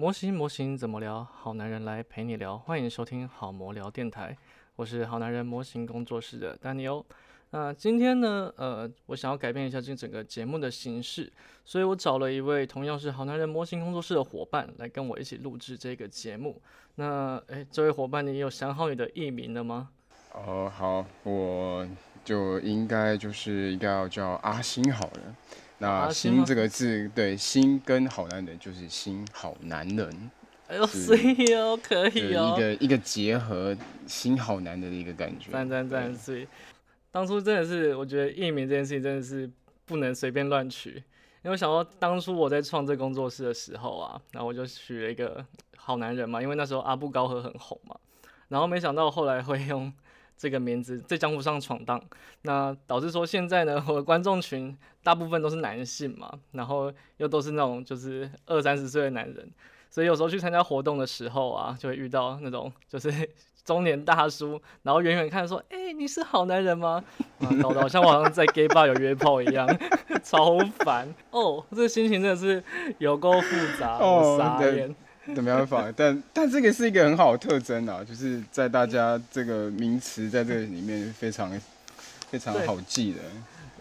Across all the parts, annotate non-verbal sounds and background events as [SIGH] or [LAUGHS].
模型模型怎么聊？好男人来陪你聊，欢迎收听好模聊电台，我是好男人模型工作室的丹尼欧。那今天呢，呃，我想要改变一下这整个节目的形式，所以我找了一位同样是好男人模型工作室的伙伴来跟我一起录制这个节目。那，诶，这位伙伴，你有想好你的艺名了吗？哦，好，我就应该就是应该要叫阿星好了。那“心”这个字，对“心”跟好男人就是“心好男人”。哎呦，所以哦，可以哦，一个一个结合“心好男人”的一个感觉。赞赞赞！所以当初真的是，我觉得艺名这件事情真的是不能随便乱取，因为我想到当初我在创这工作室的时候啊，然后我就取了一个好男人嘛，因为那时候阿布高和很红嘛，然后没想到后来会用。这个名字在江湖上闯荡，那导致说现在呢，我的观众群大部分都是男性嘛，然后又都是那种就是二三十岁的男人，所以有时候去参加活动的时候啊，就会遇到那种就是 [LAUGHS] 中年大叔，然后远远看说，哎，你是好男人吗？啊搞得好像我好像在 gay bar 有约炮一样，[LAUGHS] 超烦哦，这个心情真的是有够复杂，傻眼。没办法，但但这个是一个很好的特征啊，就是在大家这个名词在这个里面非常非常好记的。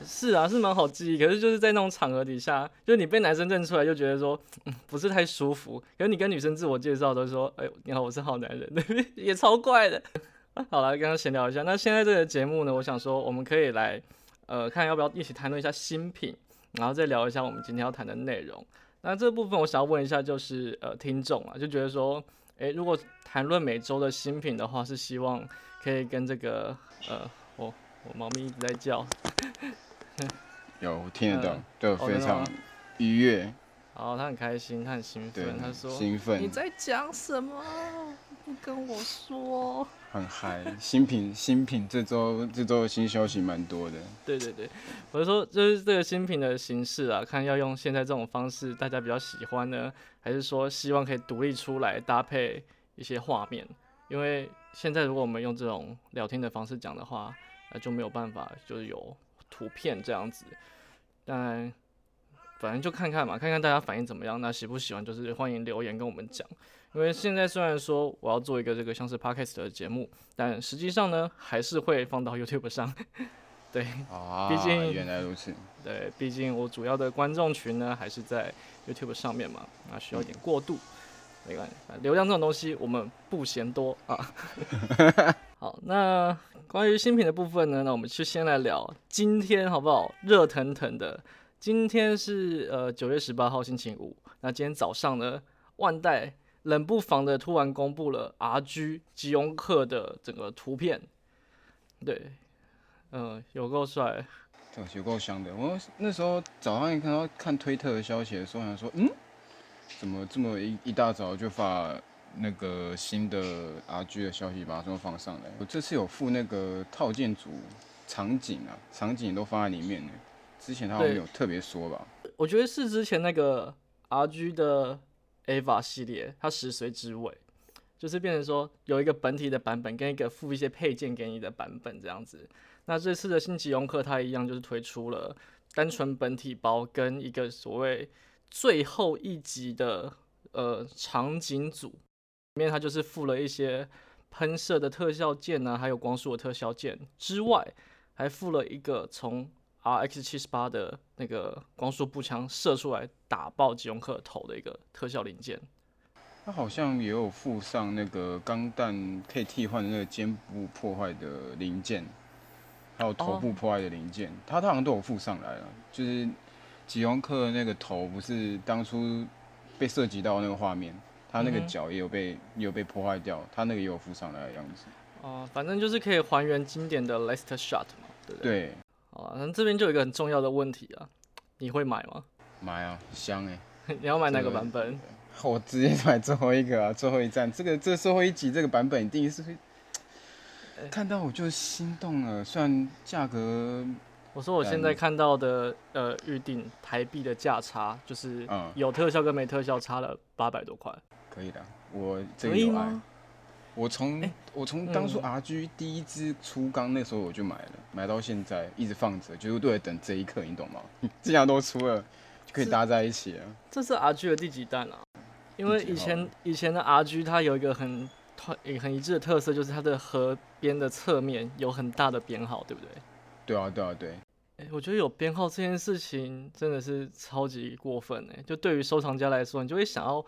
是啊，是蛮好记，可是就是在那种场合底下，就是你被男生认出来，就觉得说嗯不是太舒服。可是你跟女生自我介绍都说，哎，你好，我是好男人，[LAUGHS] 也超怪的。好了，刚刚闲聊一下，那现在这个节目呢，我想说我们可以来呃看要不要一起谈论一下新品，然后再聊一下我们今天要谈的内容。那这部分我想要问一下，就是呃，听众啊，就觉得说，诶，如果谈论每周的新品的话，是希望可以跟这个呃，我我猫咪一直在叫，[LAUGHS] 有听得懂，对，非常愉悦。好，他很开心，他很兴奋，他说，兴奋，你在讲什么？不跟我说。很嗨，新品 [LAUGHS] 新品这周这周的新消息蛮多的。对对对，我是说就是这个新品的形式啊，看要用现在这种方式大家比较喜欢呢，还是说希望可以独立出来搭配一些画面？因为现在如果我们用这种聊天的方式讲的话，那就没有办法就是有图片这样子。但反正就看看嘛，看看大家反应怎么样，那喜不喜欢就是欢迎留言跟我们讲。因为现在虽然说我要做一个这个像是 podcast 的节目，但实际上呢，还是会放到 [LAUGHS] YouTube 上。[LAUGHS] 对，啊，毕竟原来如此。对，毕竟我主要的观众群呢还是在 YouTube 上面嘛，那需要一点过渡。没关系，流量这种东西我们不嫌多啊。[LAUGHS] 好，那关于新品的部分呢，那我们就先来聊今天好不好？热腾腾的，今天是呃九月十八号星期五，那今天早上呢，万代。冷不防的突然公布了 RG 吉翁克的整个图片，对，嗯，有够帅，对，有够香的。我那时候早上一看到看推特的消息的时候，想说，嗯，怎么这么一一大早就发那个新的 RG 的消息，把它这么放上来？我这次有附那个套件组场景啊，场景都放在里面呢。之前他好像有特别说吧？我觉得是之前那个 RG 的。Ava 系列，它十随之尾，就是变成说有一个本体的版本跟一个附一些配件给你的版本这样子。那这次的新奇容克它一样，就是推出了单纯本体包跟一个所谓最后一集的呃场景组，里面它就是附了一些喷射的特效件呢，还有光束的特效件之外，还附了一个从 R X 七十八的那个光束步枪射出来打爆吉隆克头的一个特效零件，它好像也有附上那个钢弹可以替换的那个肩部破坏的零件，还有头部破坏的零件，它好像都有附上来了。就是吉隆克那个头不是当初被涉及到那个画面，他那个脚也有被也有被破坏掉，他那个也有附上来的样子。哦，反正就是可以还原经典的 Last Shot 嘛，对不对？对。啊，那这边就有一个很重要的问题啊，你会买吗？买啊，香哎！[LAUGHS] 你要买哪个版本？[LAUGHS] 我直接买最后一个啊，最后一站。这个这最后一集这个版本，第一次看到我就心动了。虽然价格，我说我现在看到的呃预定台币的价差，就是有特效跟没特效差了八百多块。可以的，我可以吗？我从我从当初 R G 第一支出缸那时候我就买了，买到现在一直放着，就是为了等这一刻，你懂吗？[LAUGHS] 既然都出了，就可以搭在一起了。这是 R G 的第几弹啊？因为以前以前的 RG 它有一个很特很一致的特色，就是它的河边的侧面有很大的编号，对不对？对啊，对啊，对，哎、我觉得有编号这件事情真的是超级过分哎！就对于收藏家来说，你就会想要，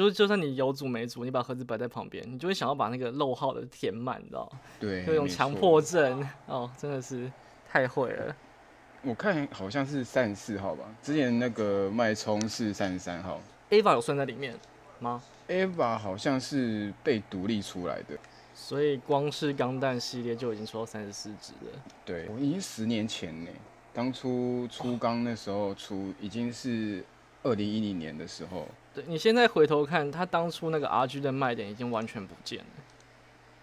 就是就算你有组没组，你把盒子摆在旁边，你就会想要把那个漏号的填满，你知道吗？对，就有种强迫症哦，真的是太会了。我看好像是三十四号吧，之前那个脉冲是三十三号 Ava 有算在里面吗？，Eva 好像是被独立出来的。所以光是钢弹系列就已经出到三十四只了。对，我已经十年前呢，当初出钢那时候出已经是二零一零年的时候，对你现在回头看，他当初那个 RG 的卖点已经完全不见了。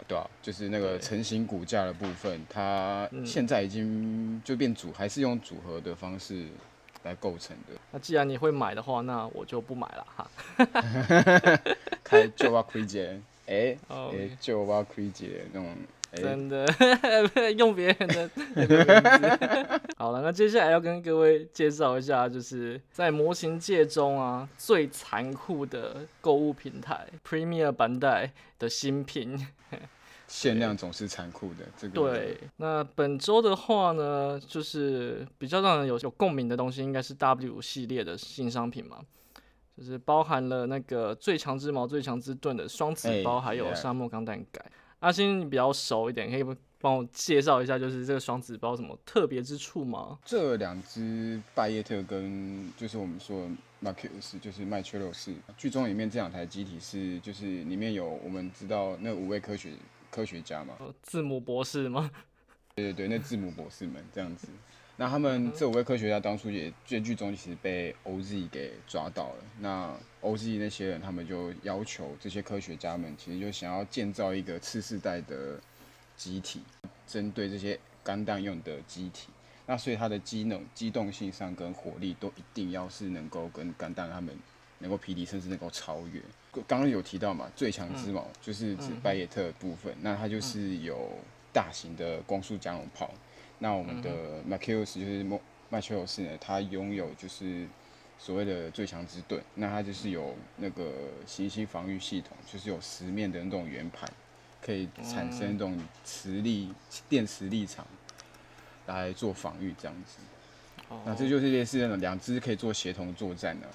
对啊，就是那个成型骨架的部分，它嗯现在已经就变组，还是用组合的方式来构成的。那既然你会买的话，那我就不买了哈。[LAUGHS] 开旧挖盔姐，哎哦哎，旧挖盔姐那种，哎，真的 [LAUGHS] 用别人的。[LAUGHS] 好了，那接下来要跟各位介绍一下，就是在模型界中啊最残酷的购物平台 Premier 版代的新品。限量总是残酷的。这个对，那本周的话呢，就是比较让人有有共鸣的东西，应该是 W 系列的新商品嘛，就是包含了那个最强之矛、最强之盾的双子哎包，还有沙漠钢弹改。阿星，你比较熟一点，可以不帮我介绍一下，就是这个双子包有什么特别之处吗？这两只拜叶特跟就是我们说的 Marcus，就是麦切洛斯，剧中里面这两台机体是就是里面有我们知道那五位科学科学家嘛，呃字母博士吗？对对对，那字母博士们这样子。那他们这五位科学家当初也在剧中其实被 OZ 给抓到了。那 OZ 那些人他们就要求这些科学家们，其实就想要建造一个次世代的机体，针对这些钢弹用的机体。那所以它的机能、机动性上跟火力都一定要是能够跟钢弹他们能够匹敌，甚至能够超越。刚刚有提到嘛，最强之矛就是指拜叶特的部分，那它就是有大型的光速加农炮。那我们的 c u s 就是麦麦切罗斯呢，他拥有就是所谓的最强之盾，那他就是有那个行星防御系统，就是有十面的那种圆盘，可以产生那种磁力、电磁力场来做防御这样子。哦。那这就是类似那种两只可以做协同作战的、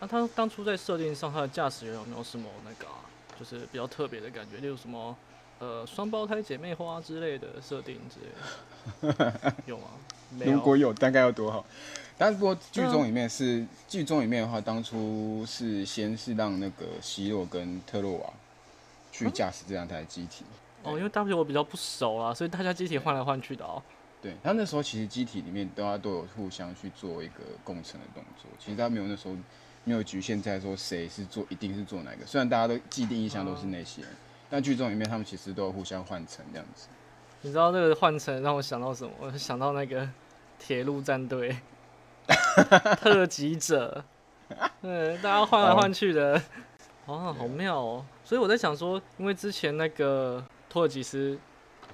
那他当初在设定上，他的驾驶员有没有什么那个、啊，就是比较特别的感觉，例如什么呃双胞胎姐妹花之类的设定之类的，[LAUGHS] 有吗？如果有，大概要多好？但不过剧中里面是剧中里面的话，当初是先是让那个希洛跟特洛瓦去驾驶这两台机体。哦，因为 W 我比较不熟啊，所以大家机体换来换去的哦。对，他那时候其实机体里面大家都有互相去做一个共乘的动作，其实他没有那时候没有局限在说谁是做一定是做哪个，虽然大家都既定印象都是那些人，但剧中里面他们其实都有互相换乘这样子。你知道这个换乘让我想到什么？我想到那个铁路战队 [LAUGHS] 特级者，对，大家换来换去的，哦，好妙哦。所以我在想说，因为之前那个托尔吉斯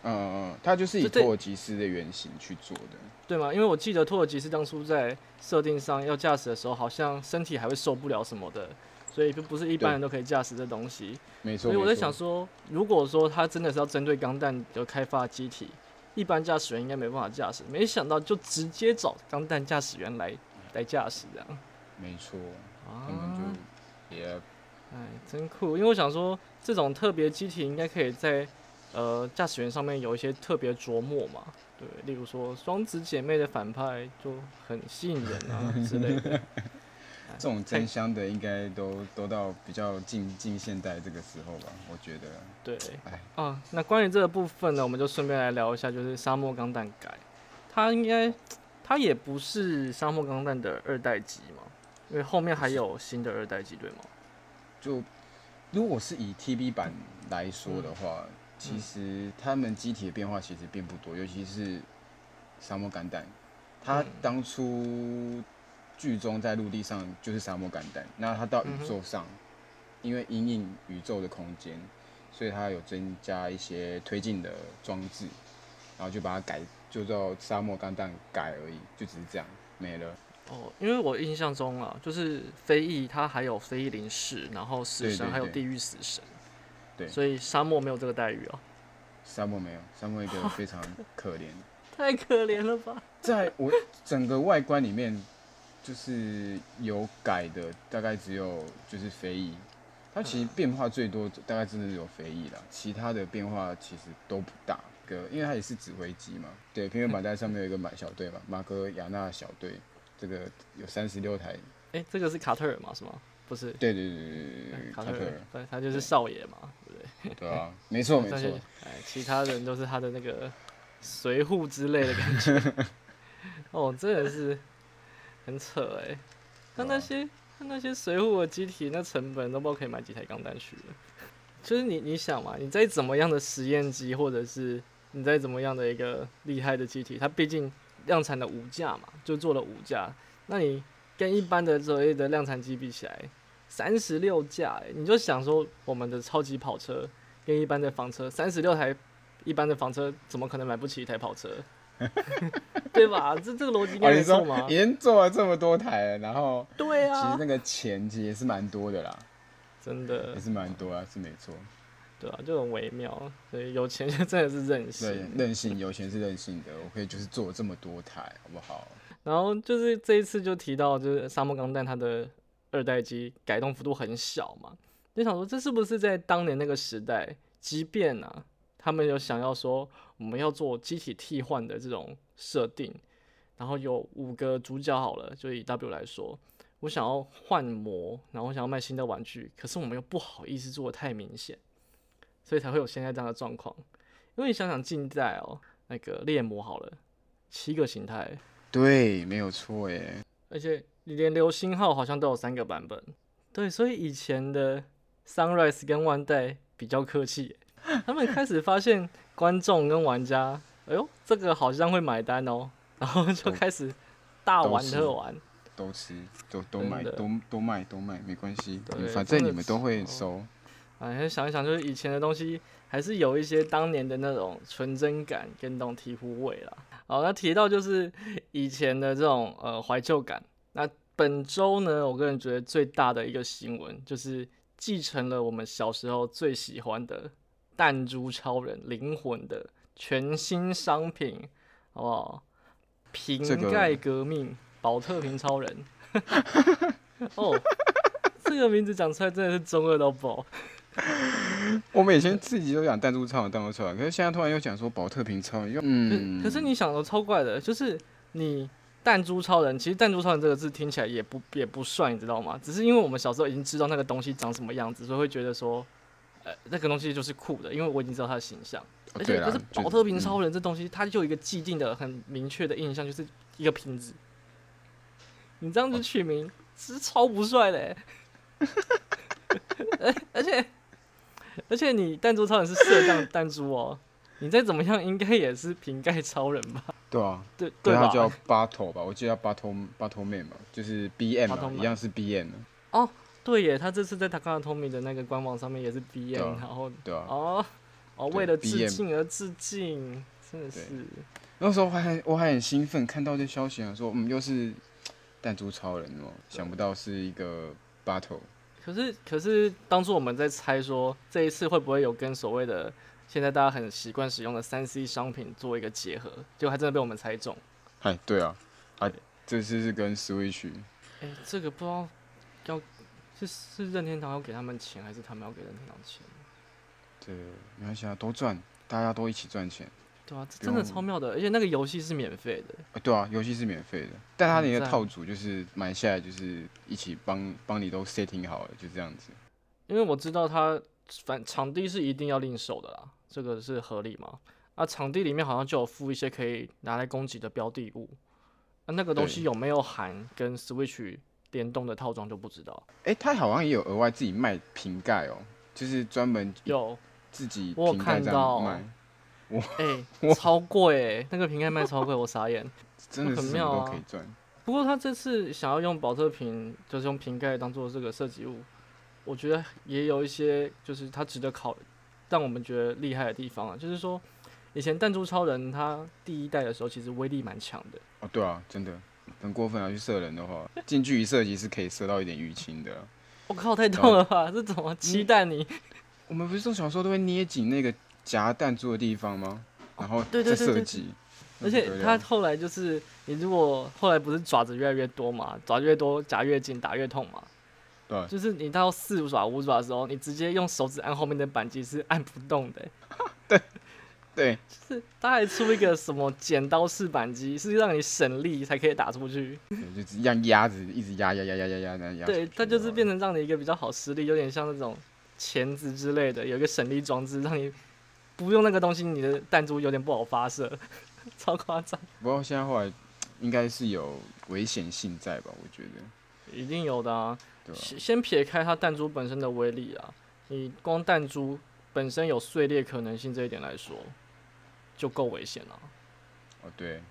嗯嗯嗯，他就是以托尔吉斯的原型去做的。对吗？因为我记得托尔吉斯当初在设定上要驾驶的时候，好像身体还会受不了什么的，所以就不是一般人都可以驾驶这东西。没错，所以我在想说，如果说他真的是要针对钢弹的开发机体，一般驾驶员应该没办法驾驶，没想到就直接找钢弹驾驶员来来驾驶这样。没错，啊他们就也哎，真酷！因为我想说，这种特别机体应该可以在呃驾驶员上面有一些特别琢磨嘛。对，例如说双子姐妹的反派就很吸引人啊之类的。[LAUGHS] 这种真香的应该都都到比较近近现代这个时候吧，我觉得。对。哎，啊，那关于这个部分呢，我们就顺便来聊一下，就是沙漠钢弹改，它应该它也不是沙漠钢弹的二代机嘛，因为后面还有新的二代机，对吗？就如果是以 TB 版来说的话，其实他们机体的变化其实并不多，尤其是沙漠钢弹，它嗯。当初剧中在陆地上就是沙漠钢弹，那它到宇宙上，因为因应宇宙的空间，所以它有增加一些推进的装置，然后就把它改，就叫沙漠钢弹改而已，就只是这样没了。哦，因为我印象中啊，就是飞翼它还有飞翼零式，然后死神还有地狱死神，对所以沙漠没有这个待遇哦，沙漠没有，沙漠一个非常可怜。[LAUGHS] 太可怜了吧？在我整个外观里面，就是有改的，大概只有就是飞翼，它其实变化最多，大概真的是有飞翼啦，其他的变化其实都不大。个，因为它也是指挥机嘛，对，平原 [LAUGHS] 板带上面有一个马小队嘛，马格亚纳小队，这个有三十六台，哎、这个是卡特尔嘛？是吗？不是，对对对对对对，卡特尔卡特尔，，对，他就是少爷嘛，对不对？对啊，没错没错，，哎，其他人都是他的那个随护之类的感觉。[LAUGHS] 哦，真的是很扯哎。那那些那那些随护的机体，那成本都不知道可以买几台钢弹去了。就是你你想嘛，你再怎么样的实验机，或者是你再怎么样的一个厉害的机体，它毕竟量产的五架嘛，就做了五架。那你跟一般的所谓的量产机比起来，三十六架，哎，你就想说我们的超级跑车跟一般的房车，三十六台一般的房车怎么可能买不起一台跑车？[LAUGHS] 对吧？这这个逻辑应该哦，你说没错吗已？经做了这么多台了，然后对啊其实啊，那个钱其实也是蛮多的啦，真的也是蛮多啊，是没错。对啊，就很微妙。所以有钱就真的是任对性。，任性，有钱是任性的，我可以就是做这么多台，好不好？然后就是这一次就提到，就是沙漠钢弹它的二代机改动幅度很小嘛，就想说这是不是在当年那个时代，即便啊他们有想要说我们要做机体替换的这种设定，然后有五个主角好了，就以 W 来说，我想要换模，然后我想要卖新的玩具，可是我们又不好意思做的太明显，所以才会有现在这样的状况。因为你想想近代哦，那个猎魔好了，七个形态。对，没有错耶。而且你连流星号好像都有三个版本。对，所以以前的 Sunrise 跟万代比较客气，他们开始发现观众跟玩家，哎呦，这个好像会买单哦，[LAUGHS] 然后就开始大玩特玩。都吃，都都买，都都卖，都卖，没关系，反正你们都会哦收。哎，想一想，就是以前的东西还是有一些当年的那种纯真感跟那种醍醐味啦。好，那提到就是以前的这种呃怀旧感。那本周呢，我个人觉得最大的一个新闻就是继承了我们小时候最喜欢的弹珠超人灵魂的全新商品，好不好？瓶盖革命，宝特瓶超人。[LAUGHS] 哦，这个名字讲出来真的是中二到爆。[LAUGHS] 我们以前自己都讲弹珠超人，弹珠超人，可是现在突然又讲说宝特瓶超人，又嗯，可可是你想的超怪的，就是你弹珠超人，其实弹珠超人这个字听起来也不也不帅，你知道吗？只是因为我们小时候已经知道那个东西长什么样子，所以会觉得说，呃，那个东西就是酷的，因为我已经知道它的形象。哦而且可是就保特瓶嗯超人这东西，它就有一个既定的很明确的印象，就是一个瓶子。[LAUGHS] 你这样子取名是超不帅的欸，[LAUGHS] 而而且而且你弹珠超人是射弹弹珠哦，你再怎么样应该也是瓶盖超人吧？对啊，对对他叫 Battle 吧，我记得叫 Battle Battle Man 嘛，就是 BM 嘛 Battle，Man 一样是 BM 的，对耶，他这次在 Takara Tomy 的那个官网上面也是 B 对 N，、啊。然后对啊。哦哦，为了致敬而致敬，真的是。那时候我还很我还很兴奋，看到这消息啊，说嗯又是弹珠超人哦，想不到是一个 Battle，可是可是当初我们在猜说这一次会不会有跟所谓的现在大家很习惯使用的三 C 商品做一个结合，结果还真的被我们猜中。哎，对啊，啊，这次是跟 Switch，哎、这个不知道要是是任天堂要给他们钱，还是他们要给任天堂钱？对没关系啊，多赚，大家都一起赚钱。对啊，这真的超妙的，而且那个游戏是免费的。啊，对啊，游戏是免费的，但它那个套组就是买下来就是一起帮帮你都 setting 好了，就这样子。因为我知道它反场地是一定要另售的啦，这个是合理吗？啊，场地里面好像就有附一些可以拿来攻击的标的物，啊，那个东西有没有含跟 Switch 联动的套装就不知道。哎、他好像也有额外自己卖瓶盖哦，就是专门有，自己我有瓶盖这看到。样卖，哎、超贵哎、那个瓶盖卖超贵，我傻眼。真的很妙啊。都可以赚。不过他这次想要用保特瓶，就是用瓶盖当做这个设计物，我觉得也有一些就是他值得考，让我们觉得厉害的地方啊，就是说以前弹珠超人他第一代的时候其实威力蛮强的，哦，对啊，真的，很过分啊！去射人的话，近距离射击是可以射到一点淤青的啊。我靠，太痛了吧！这怎么期待你？我们不是说小时候都会捏紧那个夹弹珠的地方吗？然后对对再对对射击。而且他后来就是，你如果后来不是爪子越来越多嘛，爪越多夹越紧，打越痛嘛。对就是你到四爪五爪的时候，你直接用手指按后面的扳机是按不动的欸、对，就是他还出一个什么剪刀式扳机，是让你省力才可以打出去。对就这样压着，一直压压压压压压压对，它就是变成让你一个比较好施力，有点像那种钳子之类的，有一个省力装置，让你不用那个东西，你的弹珠有点不好发射，[LAUGHS] 超夸张。不过现在后来应该是有危险性在吧？我觉得，一定有的啊。先先撇开它弹珠本身的威力啊，你光弹珠本身有碎裂可能性这一点来说，就够危险了。哦，对，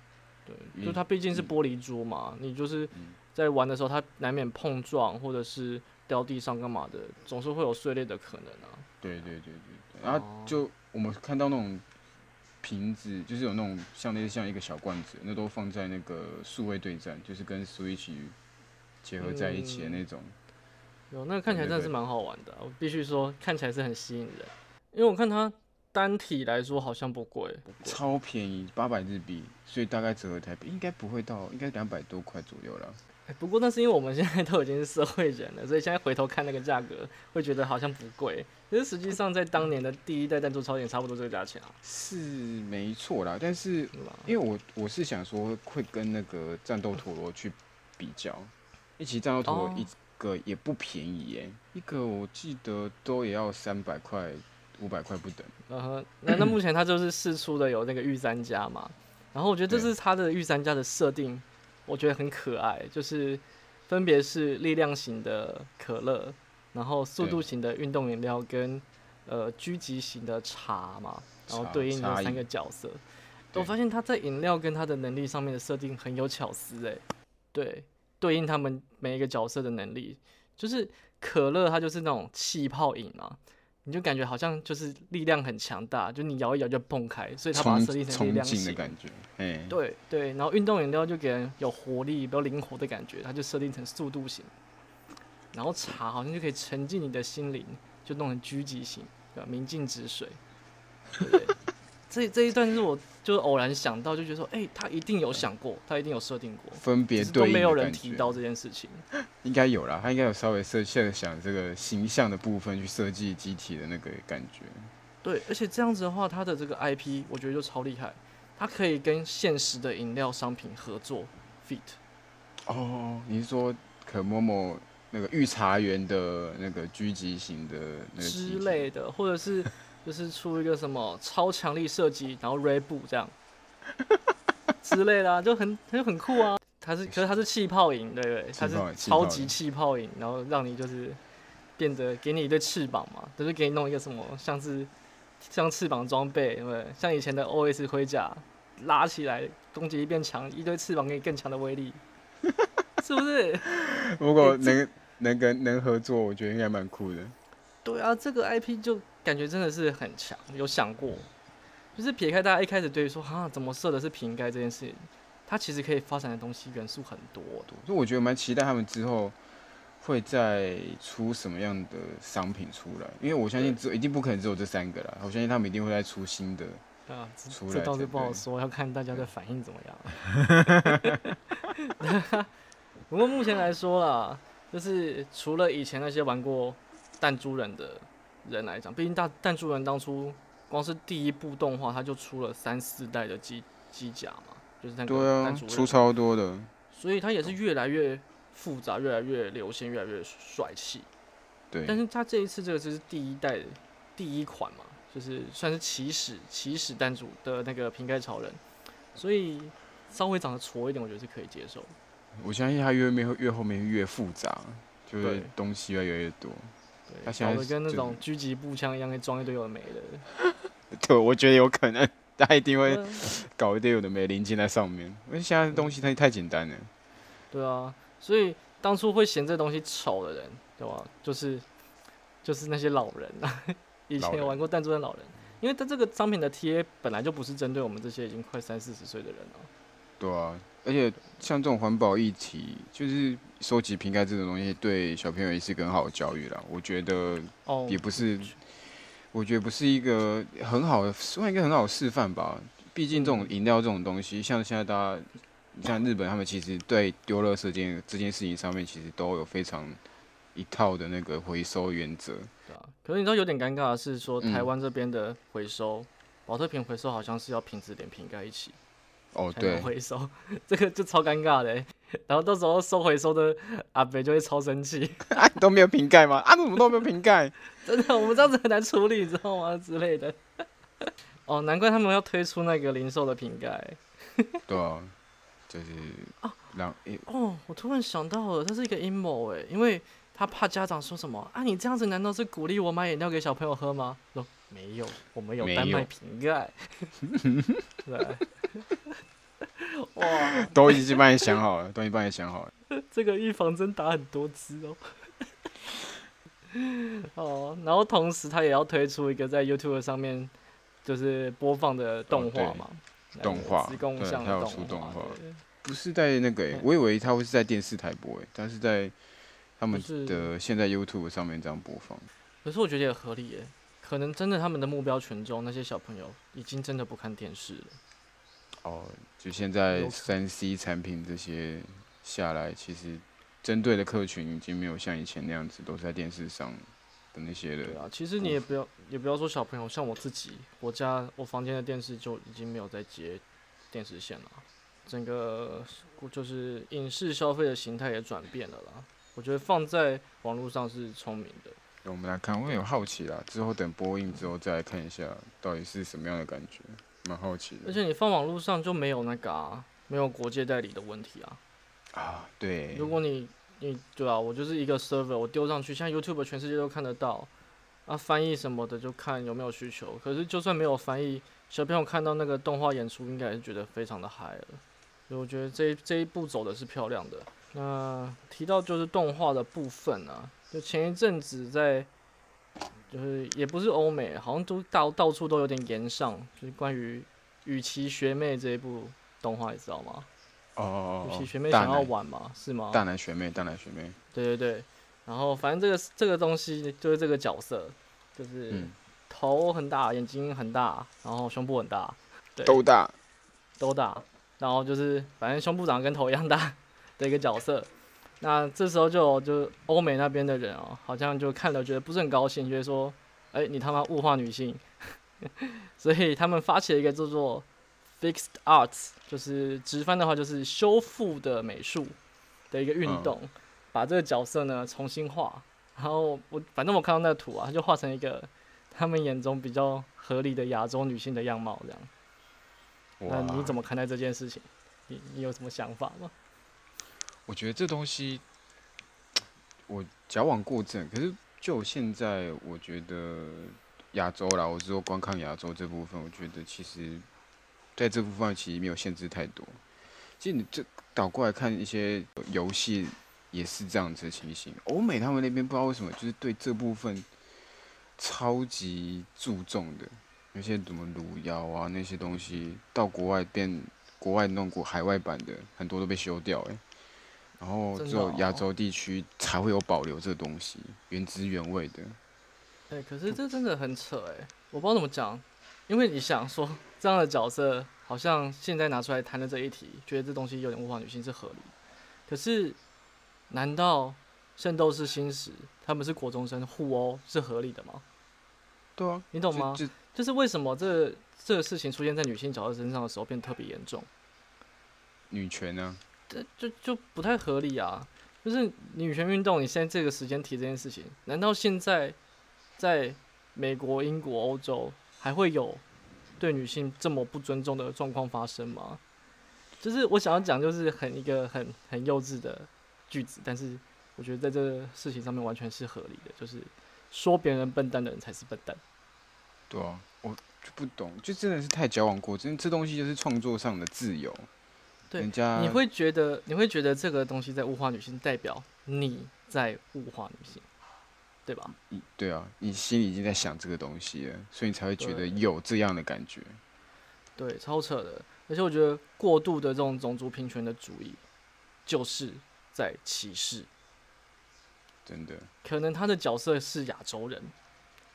对，嗯就它毕竟是玻璃珠嘛，你就是嗯在玩的时候，它难免碰撞或者是掉地上干嘛的，总是会有碎裂的可能啊。对对对对对。然后哦就我们看到那种瓶子，就是有那种像类似像一个小罐子，那都放在那个数位对战，就是跟 Switch 结合在一起的那种。有那个看起来真的是那蛮好玩的啊、我必须说看起来是很吸引人，因为我看它单体来说好像不贵，超便宜，八百日币，所以大概折合台币应该不会到，应该两百多块左右了。哎不过那是因为我们现在都已经是社会人了，所以现在回头看那个价格，会觉得好像不贵。可是实际上在当年的第一代弹珠超人差不多这个价钱啊，是没错啦，但是？因为我我是想说会跟那个战斗陀螺去比较，一起战斗陀螺哦一个也不便宜耶，一个我记得都也要三百块、五百块不等。嗯哼，那那目前它就是试出的有那个御三家嘛，然后我觉得这是它的御三家的设定，我觉得很可爱，就是分别是力量型的可乐，然后速度型的运动饮料跟呃狙击型的茶嘛，然后对应的三个角色。我发现它在饮料跟它的能力上面的设定很有巧思哎，对，对应他们每一个角色的能力，就是可乐它就是那种气泡饮嘛，你就感觉好像就是力量很强大，就你摇一摇就蹦开，所以它把它设定成力量型。劲的感觉，哎，对对，然后运动饮料就给人有活力、比较灵活的感觉，它就设定成速度型。然后茶好像就可以沉浸你的心灵，就弄成狙击型，对吧？明镜止水，对不对？[LAUGHS] 这这一段是我就是偶然想到，就觉得说，哎、他一定有想过，他一定有设定过，分别都没有人提到这件事情。应该有啦，他应该有稍微设设想这个形象的部分去设计机体的那个感觉。对，而且这样子的话，他的这个 IP 我觉得就超厉害，它可以跟现实的饮料商品合作 fit。哦，你是说可某某那个御茶园的那个狙击型的那个机之类的，或者是就是出一个什么超强力射击，然后 Red Bull 这样 [LAUGHS] 之类的、啊，就很很很酷啊。它是，[LAUGHS] 可是它是气泡影，对不对？它是超级气泡影，然后让你就是变得给你一对翅膀嘛，就是给你弄一个什么像是像翅膀装备，对不对？像以前的 OS 盔甲拉起来，攻击力变强，一对翅膀给你更强的威力，[LAUGHS] 是不是？如果能能跟能合作，我觉得应该蛮酷的。对啊，这个 IP 就感觉真的是很强，有想过，就是撇开大家一开始对于说哈怎么设的是瓶盖这件事情，它其实可以发展的东西元素很多的。所以我觉得蛮期待他们之后会再出什么样的商品出来，因为我相信只有一定不可能只有这三个啦，我相信他们一定会再出新的。啊，这倒是不好对说，要看大家的反应怎么样。[LAUGHS] 不过目前来说啦，就是除了以前那些玩过弹珠人的人来讲，毕竟大弹珠人当初光是第一部动画，他就出了三四代的机机甲嘛，就是那对啊个弹珠，出，超多的。所以它也是越来越复杂，越来越流行，越来越帅气。对，但是它这一次这个就是第一代的第一款嘛，就是算是起始起始弹珠的那个瓶盖超人，所以稍微长得矬一点，我觉得是可以接受。我相信它越面越后面越复杂，就是东西越来越多。它对，现在搞得跟那就种狙击步枪一样，可以装一堆有的没的。[LAUGHS] 对，我觉得有可能，他一定会对啊搞一堆有的没的零件在上面，因为现在的东西太太简单了。对啊，所以当初会嫌这东西丑的人，对吧？就是就是那些老人啊，以老前有玩过弹珠的老人，因为它这个商品的 TA 本来就不是针对我们这些已经快三四十岁的人了。对啊，而且像这种环保议题，就是收集瓶盖这种东西，对小朋友也是一个很好的教育啦。我觉得哦，也不是，我觉得不是一个很好的，算一个很好的示范吧。毕竟这种饮料这种东西，像现在大家，像日本他们其实对丢垃圾这件这件事情上面，其实都有非常一套的那个回收原则。对啊。可是你知道有点尴尬的是说，嗯台湾这边的回收，保特瓶回收好像是要瓶子连瓶盖一起哦，对，回收，[LAUGHS] 这个就超尴尬的欸。然后到时候收回收的阿北就会超生气，[LAUGHS] 啊，都没有瓶盖吗？啊，怎么都没有瓶盖？[LAUGHS] 真的，我们这样子很难处理，你知道吗？之类的。哦，难怪他们要推出那个零售的瓶盖。[LAUGHS] 对啊，就是让诶、哦，我突然想到了，它是一个阴谋哎，因为他怕家长说什么啊，你这样子难道是鼓励我买饮料给小朋友喝吗？说没有，我们有单卖瓶盖。对，[LAUGHS] 哇，都已经帮你想好了，都已经帮你想好了。[LAUGHS] 这个预防针打很多支哦。[LAUGHS] 哦，然后同时他也要推出一个在 YouTube 上面就是播放的动画嘛，那个动画对他有像的出动画不是在那个、欸，我以为他会是在电视台播、欸，但是在他们的现在 YouTube 上面这样播放。可是我觉得也合理耶，可能真的他们的目标群众那些小朋友已经真的不看电视了。哦，就现在三 C 产品这些下来，其实针对的客群已经没有像以前那样子都是在电视上的那些人。对啊，其实你也不要也不要说小朋友，像我自己，我家我房间的电视就已经没有在接电视线了，整个就是影视消费的形态也转变了啦。我觉得放在网络上是聪明的。我们来看，我也有好奇啦，之后等播映之后再来看一下，到底是什么样的感觉，蛮好奇的。而且你放网络上就没有那个啊，没有国界代理的问题啊。啊，对，如果你你对啊，我就是一个 server，我丢上去，现在 YouTube 全世界都看得到，啊，翻译什么的就看有没有需求。可是就算没有翻译，小朋友看到那个动画演出，应该也是觉得非常的嗨了。所以我觉得这一这一步走的是漂亮的。那提到就是动画的部分啊，就前一阵子在，就是也不是欧美，好像都到到处都有点延上，就是关于羽奇学妹这一部动画，你知道吗？哦哦哦羽奇学妹想要玩嘛？是吗？大男学妹，大男学妹，对对对，然后反正这个这个东西就是这个角色，就是嗯，头很大，眼睛很大，然后胸部很大，对，都大，都大，然后就是反正胸部长得跟头一样大的一个角色。那这时候就就欧美那边的人哦，好像就看了觉得不是很高兴，觉得说，哎、你他妈物化女性，[LAUGHS] 所以他们发起了一个叫做 Fixed Arts，就是直翻的话就是修复的美术的一个运嗯动，把这个角色呢重新画。然后我反正我看到那个图啊，就画成一个他们眼中比较合理的亚洲女性的样貌这样。那你怎？么看待这件事情？你你有什么想法吗？我觉得这东西，我矫枉过正。可是就现在，我觉得亚洲啦，我是说观看亚洲这部分，我觉得其实在这部分其实没有限制太多。其实你这倒过来看一些游戏，也是这样子的情形。欧美他们那边不知道为什么，就是对这部分超级注重的，有些什么撸腰啊那些东西，到国外变国外弄过海外版的，很多都被修掉哎、然后只有亚哦洲地区才会有保留这个东西，原汁原味的。对，可是这真的很扯哎，我不知道怎么讲，因为你想说这样的角色，好像现在拿出来谈的这一题，觉得这东西有点物化女性是合理，可是难道《圣斗士星矢》他们是国中生互殴是合理的吗？对啊，你懂吗？就是为什么这这个事情出现在女性角色身上的时候变得特别严重？女权啊，这就就不太合理啊！就是女权运动，你现在这个时间提这件事情，难道现在在美国、英国、欧洲还会有对女性这么不尊重的状况发生吗？就是我想要讲，就是很一个很很幼稚的句子，但是我觉得在这个事情上面完全是合理的，就是说别人笨蛋的人才是笨蛋。对啊，我就不懂，就真的是太矫枉过正。这东西就是创作上的自由，对人家你会觉得你会觉得这个东西在物化女性，代表你在物化女性，对吧？你对啊，你心里已经在想这个东西了，所以你才会觉得有这样的感觉。对，超扯的。而且我觉得过度的这种种族平权的主义，就是在歧视。真的，可能他的角色是亚洲人，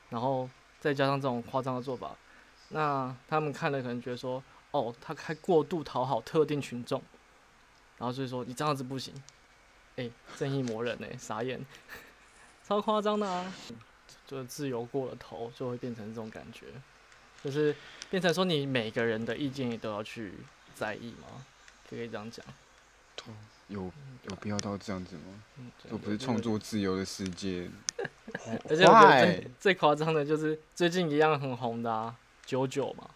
然后再加上这种夸张的做法，那他们看了可能觉得说，哦，他还过度讨好特定群众，然后所以说你这样子不行，哎、正义魔人哎、傻眼，超夸张的啊，就是自由过了头，就会变成这种感觉，就是变成说你每个人的意见你都要去在意吗？可以这样讲，有有必要到这样子吗？嗯，这不是创作自由的世界，[LAUGHS] 而且我觉得最最夸张的就是最近一样很红的啊，九九嘛，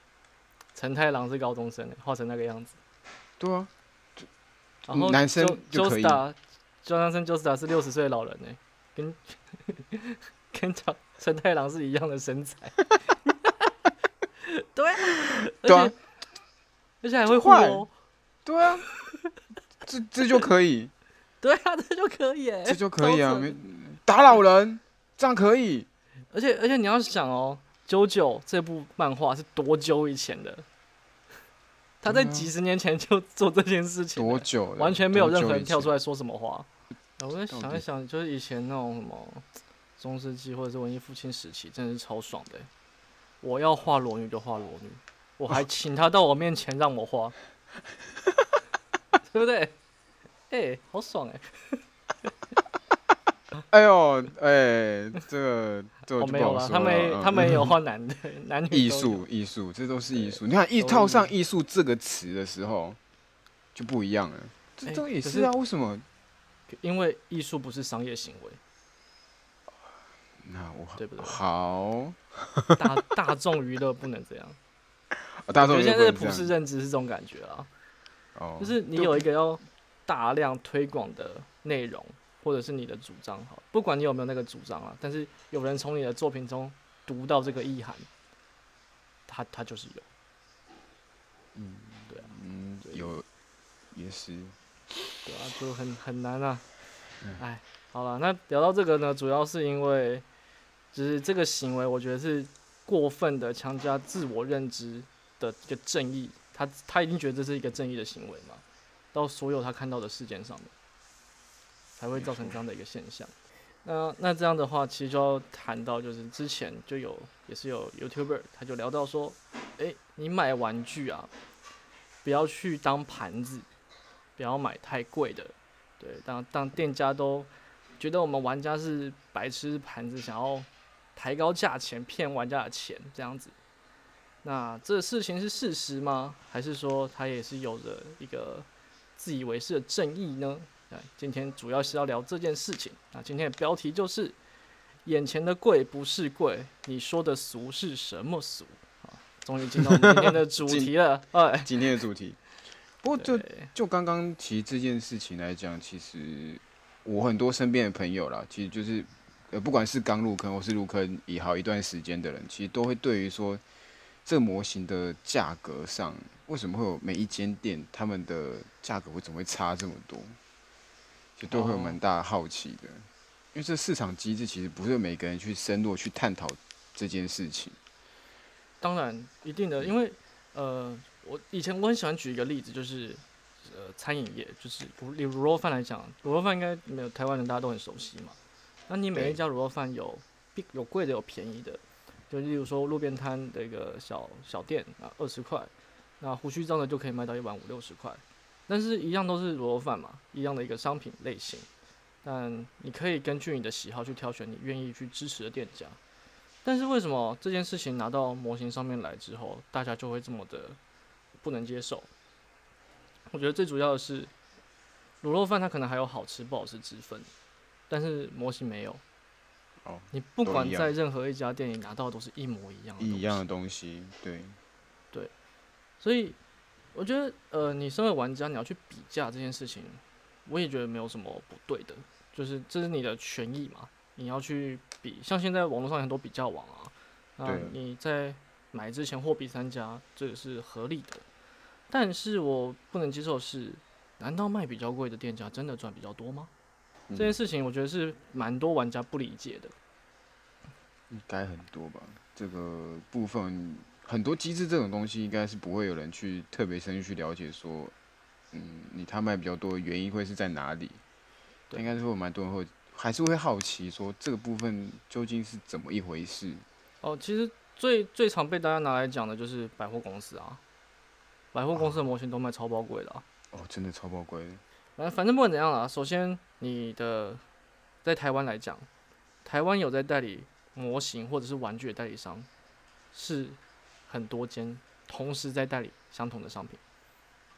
陈太郎是高中生欸，画成那个样子，对啊，然后男生就可以。Joestar，高中生 Joestar 是六十岁的老人呢，跟跟陈陈太郎是一样的身材，[LAUGHS] 对啊，而对啊且而且还会互坏，对啊，这这就可以，对啊，这就可以哎，这就可以啊，没打老人，这样可以，而且而且你要想哦，《九九》这部漫画是多久以前的？他在几十年前就做这件事情，多久？完全没有任何人跳出来。说什么话。我在想一想，就是以前那种什么中世纪或者是文艺复兴时期，真的是超爽的欸。我要画裸女就画裸女，我还请他到我面前让我画，[LAUGHS] 对不对？哎、好爽哎、[LAUGHS] 哎呦，哎，这个这个哦，没有啦，就不好说他们他们有嗯画男的，男女艺术艺术，这都是艺术。你看一套上艺术这个词的时候，就不一样了。这哎这也是啊，为什么？因为艺术不是商业行为，那我对不对好，大大众娱乐不能这样。[LAUGHS] 啊大众现在的普世认知是这种感觉啊，哦，就是你有一个要大量推广的内容，或者是你的主张，好，不管你有没有那个主张啊，但是有人从你的作品中读到这个意涵，他他就是有，嗯对啊，嗯有也是。对啊，就很很难啊。嗯。哎，好了，那聊到这个呢，主要是因为，就是这个行为，我觉得是过分的强加自我认知的一个正义，他他一定觉得这是一个正义的行为嘛，到所有他看到的事件上面，才会造成这样的一个现象。那那这样的话，其实就要谈到，就是之前就有也是有 YouTuber，他就聊到说，诶，你买玩具啊，不要去当盘子，不要买太贵的，对，当当店家都觉得我们玩家是白痴盘子，想要抬高价钱骗玩家的钱这样子。那这事情是事实吗？还是说他也是有着一个自以为是的正义呢？对，今天主要是要聊这件事情。那今天的标题就是“眼前的贵不是贵，你说的俗是什么俗？”啊，终于进到今天的主题了。哎，今天的主题。不过就就刚刚提这件事情来讲，其实我很多身边的朋友啦，其实就是呃，不管是刚入坑或是入坑已好一段时间的人，其实都会对于说这个模型的价格上，为什么会有每一间店他们的价格为什么会差这么多，就都会有哦蛮大的好奇的。因为这市场机制其实不是每个人去深入去探讨这件事情。当然，一定的，因为呃，我以前我很喜欢举一个例子，就是呃，餐饮业，就是如以卤肉饭来讲，卤肉饭应该没有台湾人大家都很熟悉嘛。那你每一家卤肉饭有比有贵的有便宜的，就例如说路边摊的一个小小店啊，二十块，那胡须章的就可以卖到一碗五六十块，但是一样都是卤肉饭嘛，一样的一个商品类型，但你可以根据你的喜好去挑选你愿意去支持的店家。但是为什么这件事情拿到模型上面来之后，大家就会这么的不能接受？我觉得最主要的是，卤肉饭它可能还有好吃不好吃之分，但是模型没有。哦，你不管在任何一家店里拿到的都是一模一样的一样的东西，对对，所以我觉得，呃，你身为玩家，你要去比价这件事情，我也觉得没有什么不对的，就是这是你的权益嘛，你要去比。像现在网络上有很多比较网啊，那你在买之前货比三家，这个是合理的。但是我不能接受是，难道卖比较贵的店家真的赚比较多吗？嗯这件事情我觉得是蛮多玩家不理解的。应该很多吧。这个部分很多机制这种东西，应该是不会有人去特别深入去了解说，嗯，你他卖比较多的原因会是在哪里？对应该是会有蛮多人会还是会好奇说这个部分究竟是怎么一回事？哦，其实最最常被大家拿来讲的就是百货公司啊，百货公司的模型都卖超宝贵的啊。哦，真的超宝贵的。反正反正不管怎样啦，首先你的在台湾来讲，台湾有在代理模型或者是玩具的代理商，是很多间同时在代理相同的商品。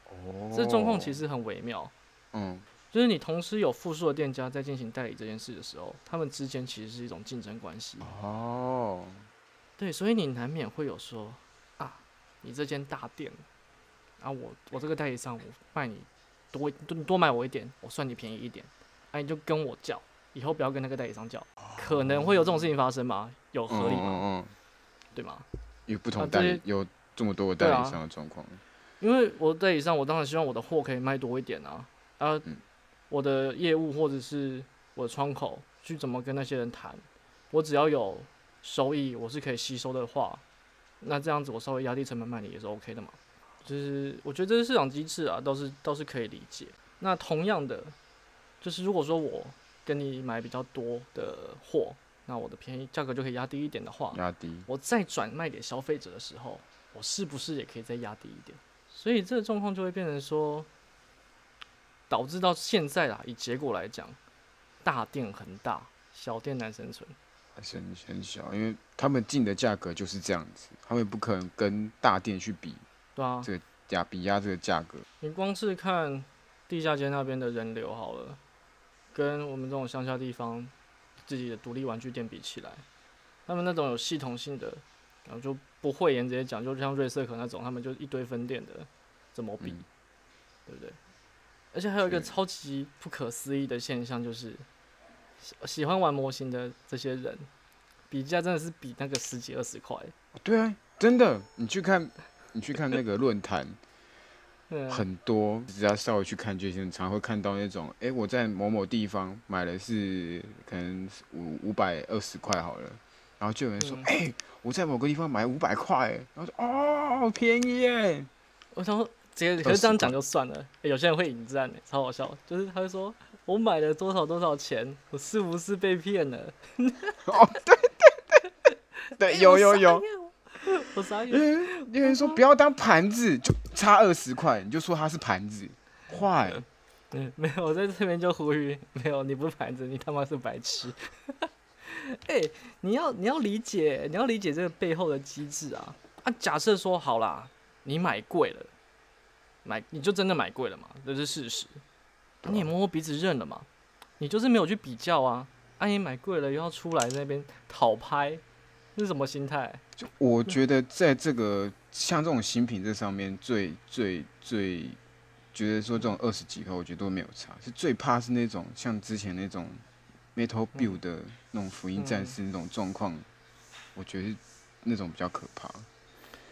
哦，这状况其实很微妙，嗯，就是你同时有复数的店家在进行代理这件事的时候，他们之间其实是一种竞争关系。哦，对，所以你难免会有说啊，你这间大店，啊我我这个代理商我卖你多多多买我一点，我算你便宜一点，啊你就跟我叫，以后不要跟那个代理商叫，可能会有这种事情发生吗？有合理吗？嗯嗯，对吗？有不同代理有这么多个代理商的状况，因为我代理商，我当然希望我的货可以卖多一点啊，啊，嗯我的业务或者是我的窗口去怎么跟那些人谈，我只要有收益，我是可以吸收的话，那这样子我稍微压低成本卖你也是 OK 的嘛。就是我觉得这是市场机制啊，倒是倒是可以理解。那同样的，就是如果说我跟你买比较多的货，那我的便宜价格就可以压低一点的话，压低。我再转卖给消费者的时候，我是不是也可以再压低一点？所以这个状况就会变成说，导致到现在啦，以结果来讲，大店很大，小店难生存。很很小，因为他们进的价格就是这样子，他们不可能跟大店去比对啊，这个压比压这个价格。你光是看地下街那边的人流好了，跟我们这种乡下地方自己的独立玩具店比起来，他们那种有系统性的，然后就不会言直接讲，就像瑞瑟可那种，他们就一堆分店的，怎么比？嗯对不对？而且还有一个超级不可思议的现象，就是喜喜欢玩模型的这些人，比价真的是比那个十几二十块。对啊，真的，你去看，你去看那个论坛，嗯，很多只要稍微去看，就经常会看到那种，哎、我在某某地方买的是可能五五百二十块好了，然后就有人说，嗯。哎、我在某个地方买五百块，然后说哦，好便宜耶，我想说，直接可是这样讲就算了、欸有些人会引战呢、超好笑。就是他会说，我买了多少多少钱，我是不是被骗了？[LAUGHS] 哦，对对对。对，[LAUGHS] 有有有，我傻眼，有有人说不要当盘子，就差二十块，你就说它是盘子，坏，[LAUGHS] 嗯，没有，我在这边就呼吁，没有，你不是盘子，你他妈是白痴。[LAUGHS] 哎、你要你要理解，你要理解这个背后的机制啊啊！假设说好啦，你买贵了，买你就真的买贵了嘛，这是事实。你也摸摸鼻子认了嘛，你就是没有去比较啊。啊，你买贵了又要出来那边讨拍，这是什么心态？就我觉得在这个像这种新品这上面最最最觉得说这种二十几块，我觉得都没有差，是最怕是那种像之前那种 Metal Build 的那种福音战士那种状况，我觉得那种比较可怕。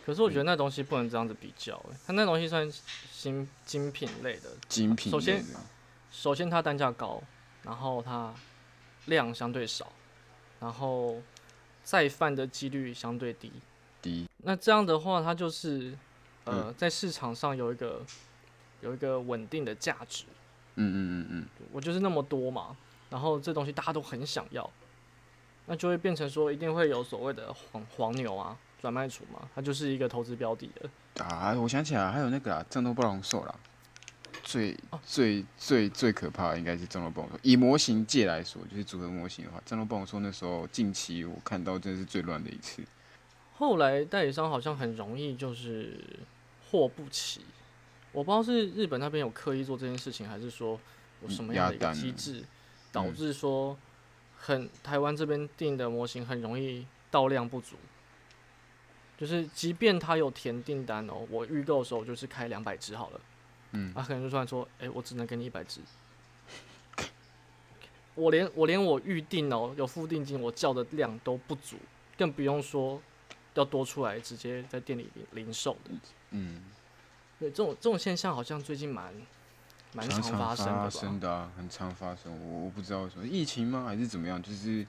可是我觉得那东西不能这样子比较、欸，它那东西算新精品类的，精品首先首先它单价高，然后它量相对少，然后再犯的几率相对低。那这样的话，它就是呃，在市场上有一个有一个稳定的价值。嗯嗯嗯嗯，我就是那么多嘛，然后这东西大家都很想要，那就会变成说一定会有所谓的黄黄牛啊、转卖处嘛，它就是一个投资标的的。啊，我想起来还有那个啊，战斗暴龙兽啦，最哦最最最可怕的应该是战斗暴龙兽。以模型界来说，就是组合模型的话，战斗暴龙兽那时候近期我看到真的是最乱的一次。后来代理商好像很容易就是货不齐，我不知道是日本那边有刻意做这件事情，还是说有什么样的一个机制，导致说很台湾这边定的模型很容易到量不足。就是即便他有填订单哦，我预购的时候就是开两百只好了，嗯他可能就突然说，哎、我只能给你一百只。我连我连我预定哦有付定金，我叫的量都不足，更不用说要多出来直接在店里零零售的。嗯，对，这种这种现象好像最近蛮蛮常常发生的吧？生的啊，很常发生。我我不知道为什么疫情吗，还是怎么样？就是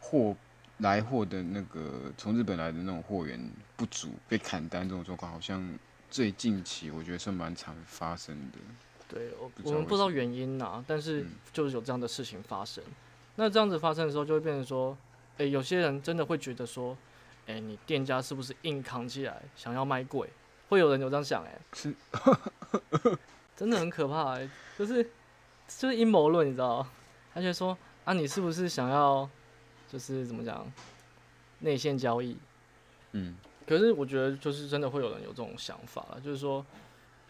货来货的那个从日本来的那种货源不足被砍单这种状况，好像最近期我觉得是蛮常发生的。对，我们不知道原因呐、但是嗯就是有这样的事情发生。那这样子发生的时候，就会变成说，诶、有些人真的会觉得说，诶、你店家是不是硬扛起来，想要卖贵？会有人有这样想、诶，是，[LAUGHS] 真的很可怕、诶，就是就是阴谋论，你知道？他就说啊，你是不是想要，就是怎么讲，内线交易？嗯，可是我觉得就是真的会有人有这种想法了，就是说，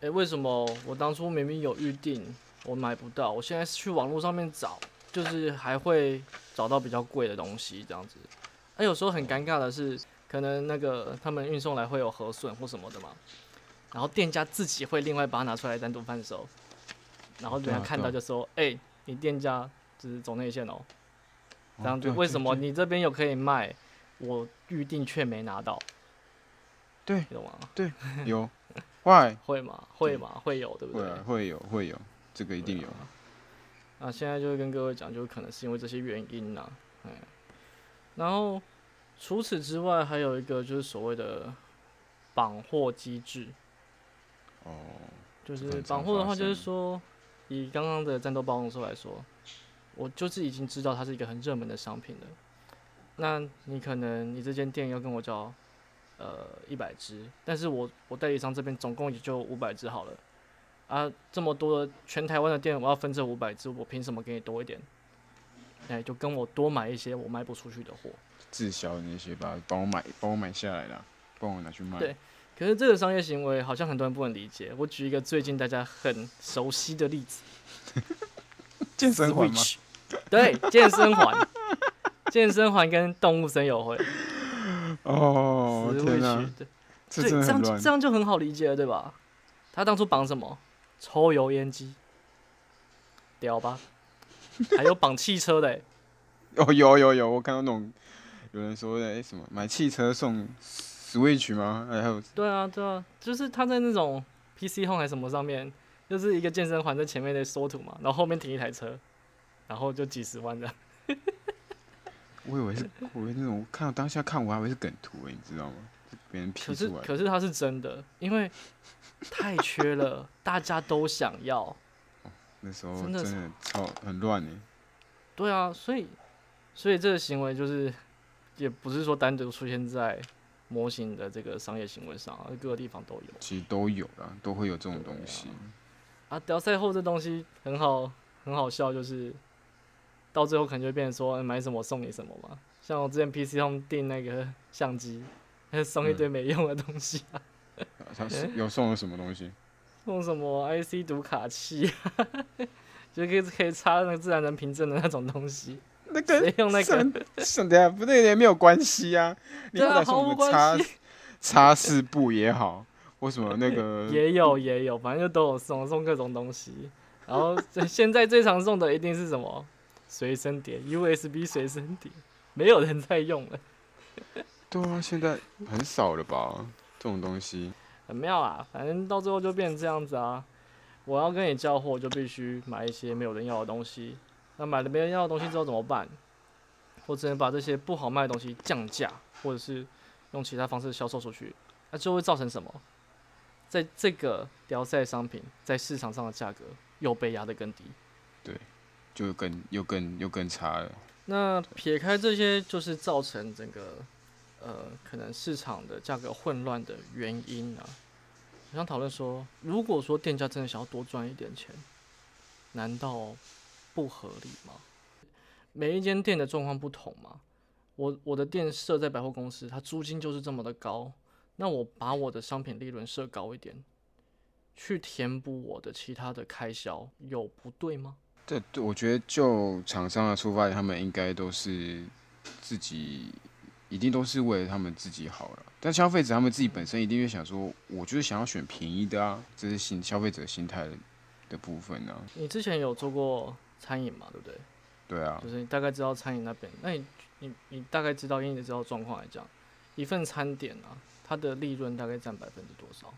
诶，为什么我当初明明有预定，我买不到，我现在去网络上面找，就是还会找到比较贵的东西这样子。而有时候很尴尬的是，可能那个他们运送来会有核损或什么的嘛，然后店家自己会另外把它拿出来单独贩售，然后人家看到就说，诶，你店家就是走内线哦，这样子对对为什么你这边有可以卖，我预定却没拿到？对你懂吗？有会 [LAUGHS] 会吗？会吗？会有，对不对？会有会有，这个一定有。啊，现在就是跟各位讲，就可能是因为这些原因呐、哎，然后除此之外，还有一个就是所谓的绑货机制，哦，就是绑货的话，就是说，以刚刚的战斗暴龙兽来说，我就是已经知道它是一个很热门的商品了。那你可能你这间店要跟我交呃一百只，但是我我代理商这边总共也就五百只好了。啊，这么多的全台湾的店，我要分这五百只，我凭什么给你多一点？哎，就跟我多买一些我卖不出去的货。滞销的那些吧，帮我买帮我买下来啦，帮我拿去卖。对可是这个商业行为好像很多人不能理解。我举一个最近大家很熟悉的例子健身环对，健身环，健身环跟动物森友会哦，天哪、，Switch，对，这，这样这。样就很好理解了，对吧？他当初绑什么？抽油烟机，屌吧？[LAUGHS] 还有绑汽车的、欸，哦，有有有，我看到那种有人说的，哎、什么买汽车送 Switch 吗？哎还有对啊，对啊，就是他在那种 PC Home 还是什么上面，就是一个健身环在前面的缩图嘛，然后后面停一台车，然后就几十万的。我以为是，我以为那种看到当下看我还以为是梗图哎，你知道吗？是别人 P 出来的。可是它是真的，因为太缺了，大家都想要。那时候真的超很乱呢。对啊，所以所以这个行为就是也不是说单独出现在模型的这个商业行为上，而各个地方都有。其实都有啦，都会有这种东西。啊，屌赛后这东西很好，很好笑，就是到最后可能就会变成说、呃买什么送你什么嘛。像我之前 PC Home 订那个相机，还 [LAUGHS] 送一堆没用的东西啊，[LAUGHS] 他是有送了什么东西？送什么 IC 读卡器啊，[LAUGHS] 就可以可以插那个自然人凭证的那种东西。那个谁用那个？什等下不对，也没有关系啊。[LAUGHS] 你对啊好歹送毫无关个擦系擦拭布也好，或什么那个 [LAUGHS] 也有也有，反正就都有送送各种东西。然后这现在最常送的一定是什么随身碟，USB 随身碟，没有人在用了。对啊，现在很少了吧？这种东西，很妙啊，反正到最后就变成这样子啊。我要跟你交货，就必须买一些没有人要的东西。那买了没人要的东西之后怎么办？我只能把这些不好卖的东西降价，或者是用其他方式销售出去。那就会造成什么？在这个雕赛商品在市场上的价格又被压得更低。对就更又更又更差了。那撇开这些，就是造成整个呃可能市场的价格混乱的原因啊。我想讨论说，如果说店家真的想要多赚一点钱，难道不合理吗？每一间店的状况不同嘛。我我的店设在百货公司，它租金就是这么的高，那我把我的商品利润设高一点，去填补我的其他的开销，有不对吗？这对我觉得就厂商的出发点，他们应该都是自己，一定都是为了他们自己好了。但消费者他们自己本身一定会想说，我就是想要选便宜的啊，这是心消费者心态的部分啊。你之前有做过餐饮嘛？对不对？对啊就，是你大概知道餐饮那边，那你你你大概知道，因为你知道状况来讲，一份餐点啊，它的利润大概占百分之多少？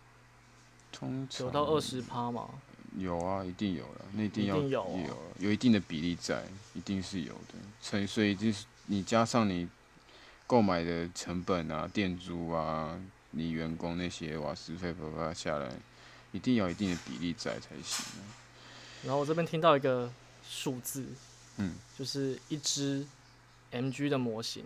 通常有到二十趴吗？有啊，一定有了，那一定要一定有哦有有一定的比例在，一定是有的。所以所以就是你加上你购买的成本啊、店租啊、你员工那些瓦斯费啪啪下来，一定要一定的比例在才行啊。然后我这边听到一个数字，嗯，就是一只 MG 的模型，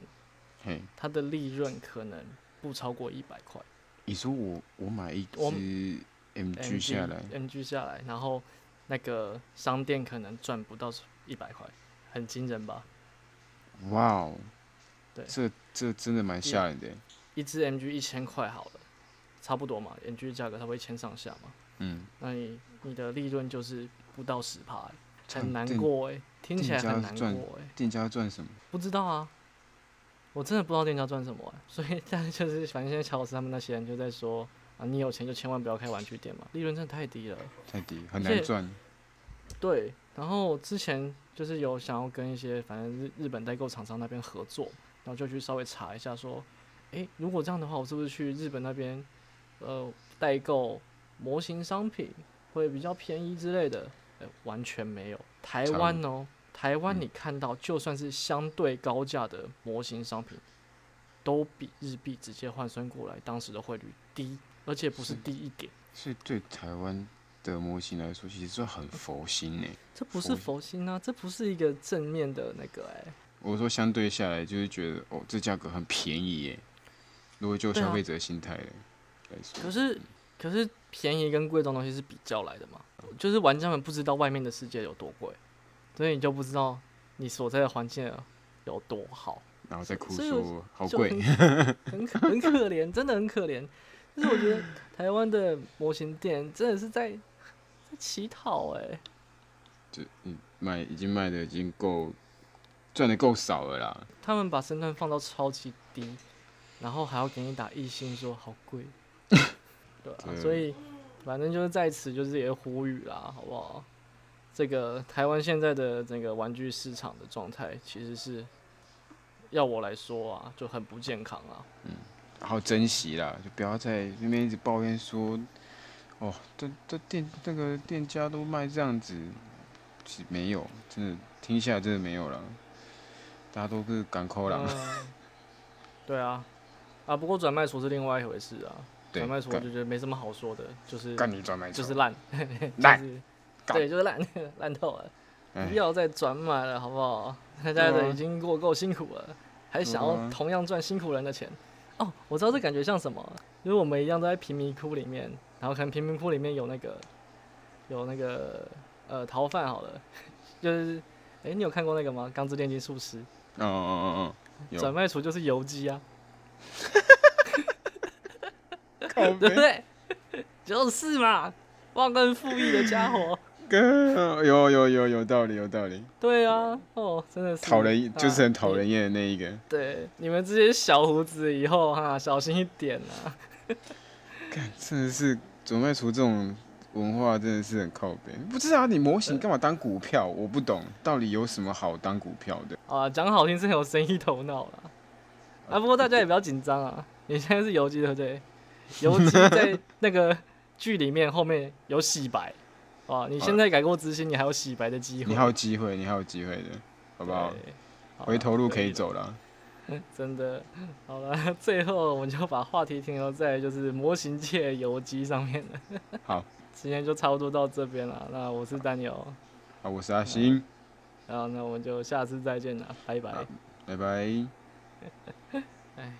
嘿，它的利润可能不超过一百块。你说我我买一我只 MG 下来，，MG 下来，然后那个商店可能赚不到一百块，很惊人吧？哇哦，对这这真的蛮吓人的欸。一只 MG 一千块好了，差不多嘛，MG 价格差不多一千上下嘛，嗯，那你你的利润就是不到十趴、很难过哎、听起来很难过赚哎、店家赚什么？不知道啊，我真的不知道店家赚什么、欸，所以 [LAUGHS] 但就是反正现在乔老师他们那些人就在说啊，你有钱就千万不要开玩具店嘛，利润真的太低了。太低，很难赚。对，然后之前就是有想要跟一些反正日日本代购厂商那边合作，然后就去稍微查一下说，诶，如果这样的话，我是不是去日本那边呃代购模型商品会比较便宜之类的？呃，完全没有。台湾哦，台湾嗯你看到就算是相对高价的模型商品，都比日币直接换算过来当时的汇率低，而且不是是低一点。所以对台湾的模型来说，其实算很佛心呢。这不是佛佛心啊，这不是一个正面的那个哎、我说相对下来，就是觉得哦，这价格很便宜耶。如果就消费者心态来说，可是，可是便宜跟贵这种东西是比较来的嘛，就是玩家们不知道外面的世界有多贵，所以你就不知道你所在的环境有多好，然后再哭说好就贵，很 [LAUGHS] 很可很可怜，真的很可怜。就是我觉得台湾的模型店真的是在在乞讨哎、就嗯卖已经卖的已经够赚的够少了啦。他们把身段放到超级低，然后还要给你打一星说好贵，[LAUGHS] 对啊，对所以反正就是在此就是也呼吁啦，好不好？这个台湾现在的整个玩具市场的状态，其实是要我来说啊，就很不健康啊。嗯，好珍惜啦，就不要在那边一直抱怨说，哦，这这店那个店家都卖这样子，没有，真的听下来真的没有了，大家都是港口人，嗯，对啊，啊，不过转卖厨是另外一回事啊。对转卖厨我就觉得没什么好说的，就是干你转卖就是烂，烂 [LAUGHS] 就是干。对，就是烂 [LAUGHS] 烂透了。哎。不要再转买了，好不好？[LAUGHS] 大家已经过够辛苦了，还想要同样赚辛苦人的钱。哦，我知道这感觉像什么，就是我们一样都在贫民窟里面，然后可能贫民窟里面有那个有那个呃逃犯好了，就是哎、你有看过那个吗？《钢之炼金术师嗯嗯嗯嗯》转卖厨就是游击啊，对不对？就是嘛，忘恩负义的家伙。有有有有道理有道理，对啊，哦，真的是讨人就是很讨人厌的那一个，对，你们这些小胡子以后哈，小心一点啊！真的是转卖厨这种文化真的是很靠北。不知道你模型干嘛当股票？我不懂，到底有什么好当股票的？啊，讲好听是很有生意头脑啦。[LAUGHS] 啊，不过大家也不要紧张啊，你现在是游击对不对？游击在那个剧里面后面有洗白，啊，你现在改过自新，你还有洗白的机会。你还有机会，你还有机会的，好不好？好回头路可以走了。[LAUGHS] 真的，好了，[LAUGHS] 最后我们就把话题停留在就是模型界游击上面了。好，今天就差不多到这边了。那我是丹友，啊，我是阿星，然后那我们就下次再见了，拜拜。拜拜。[LAUGHS] 哎。